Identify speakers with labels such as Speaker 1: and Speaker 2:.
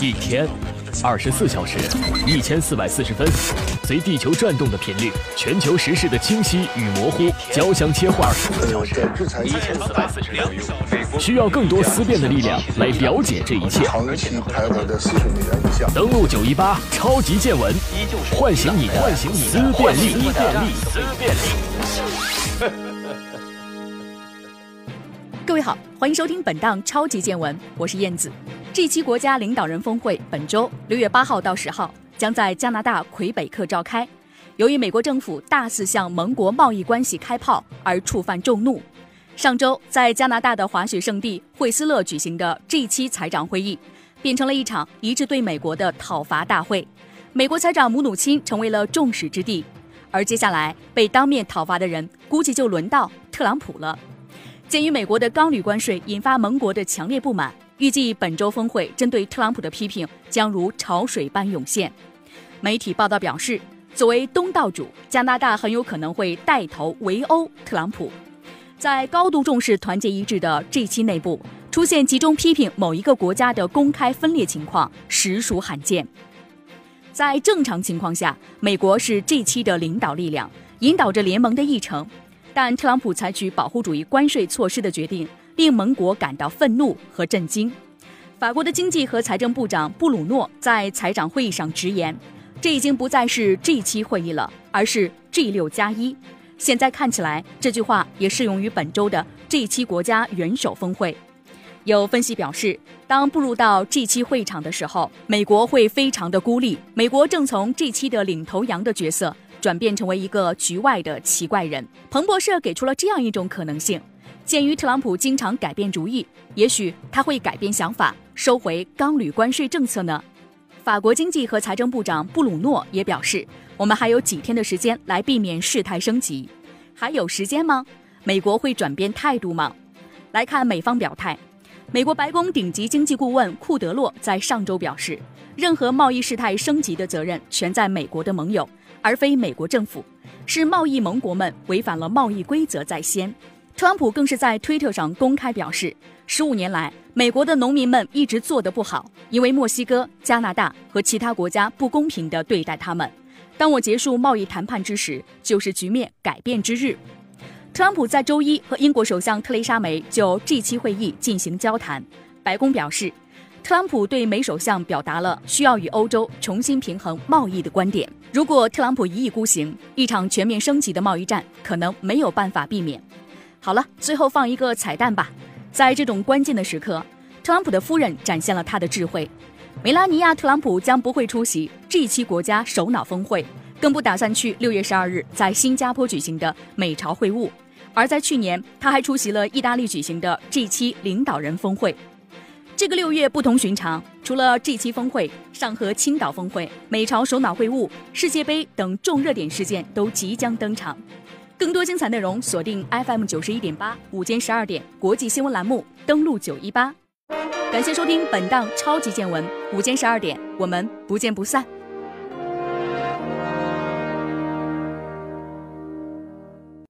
Speaker 1: 一天，二十四小时，一千四百四十分，随地球转动的频率，全球时事的清晰与模糊交相切换。一千四百四十分，需要更多思辨的力量来了解这一切。登录九一八超级见闻，唤醒你的思辨力。思辨力。
Speaker 2: 各位好，欢迎收听本档超级见闻，我是燕子。这期国家领导人峰会本周六月八号到十号将在加拿大魁北克召开。由于美国政府大肆向盟国贸易关系开炮而触犯众怒，上周在加拿大的滑雪胜地惠斯勒举行的 G 七财长会议，变成了一场一致对美国的讨伐大会。美国财长姆努钦成为了众矢之的，而接下来被当面讨伐的人，估计就轮到特朗普了。鉴于美国的钢铝关税引发盟国的强烈不满。预计本周峰会针对特朗普的批评将如潮水般涌现。媒体报道表示，作为东道主，加拿大很有可能会带头围殴特朗普。在高度重视团结一致的 G 七内部，出现集中批评某一个国家的公开分裂情况，实属罕见。在正常情况下，美国是 G 七的领导力量，引导着联盟的议程。但特朗普采取保护主义关税措施的决定。令盟国感到愤怒和震惊。法国的经济和财政部长布鲁诺在财长会议上直言：“这已经不再是 G 七会议了，而是 G 六加一。”现在看起来，这句话也适用于本周的 G 七国家元首峰会。有分析表示，当步入到 G 七会场的时候，美国会非常的孤立。美国正从 G 七的领头羊的角色转变成为一个局外的奇怪人。彭博社给出了这样一种可能性。鉴于特朗普经常改变主意，也许他会改变想法，收回钢铝关税政策呢？法国经济和财政部长布鲁诺也表示，我们还有几天的时间来避免事态升级。还有时间吗？美国会转变态度吗？来看美方表态。美国白宫顶级经济顾问库德洛在上周表示，任何贸易事态升级的责任全在美国的盟友，而非美国政府，是贸易盟国们违反了贸易规则在先。特朗普更是在推特上公开表示，十五年来，美国的农民们一直做得不好，因为墨西哥、加拿大和其他国家不公平地对待他们。当我结束贸易谈判之时，就是局面改变之日。特朗普在周一和英国首相特蕾莎梅就 G7 会议进行交谈。白宫表示，特朗普对美首相表达了需要与欧洲重新平衡贸易的观点。如果特朗普一意孤行，一场全面升级的贸易战可能没有办法避免。好了，最后放一个彩蛋吧。在这种关键的时刻，特朗普的夫人展现了他的智慧。梅拉尼亚·特朗普将不会出席 G7 国家首脑峰会，更不打算去六月十二日在新加坡举行的美朝会晤。而在去年，他还出席了意大利举行的 G7 领导人峰会。这个六月不同寻常，除了 G7 峰会、上合青岛峰会、美朝首脑会晤、世界杯等重热点事件都即将登场。更多精彩内容，锁定 FM 九十一点八，午间十二点国际新闻栏目，登录九一八。感谢收听本档超级见闻，午间十二点，我们不见不散。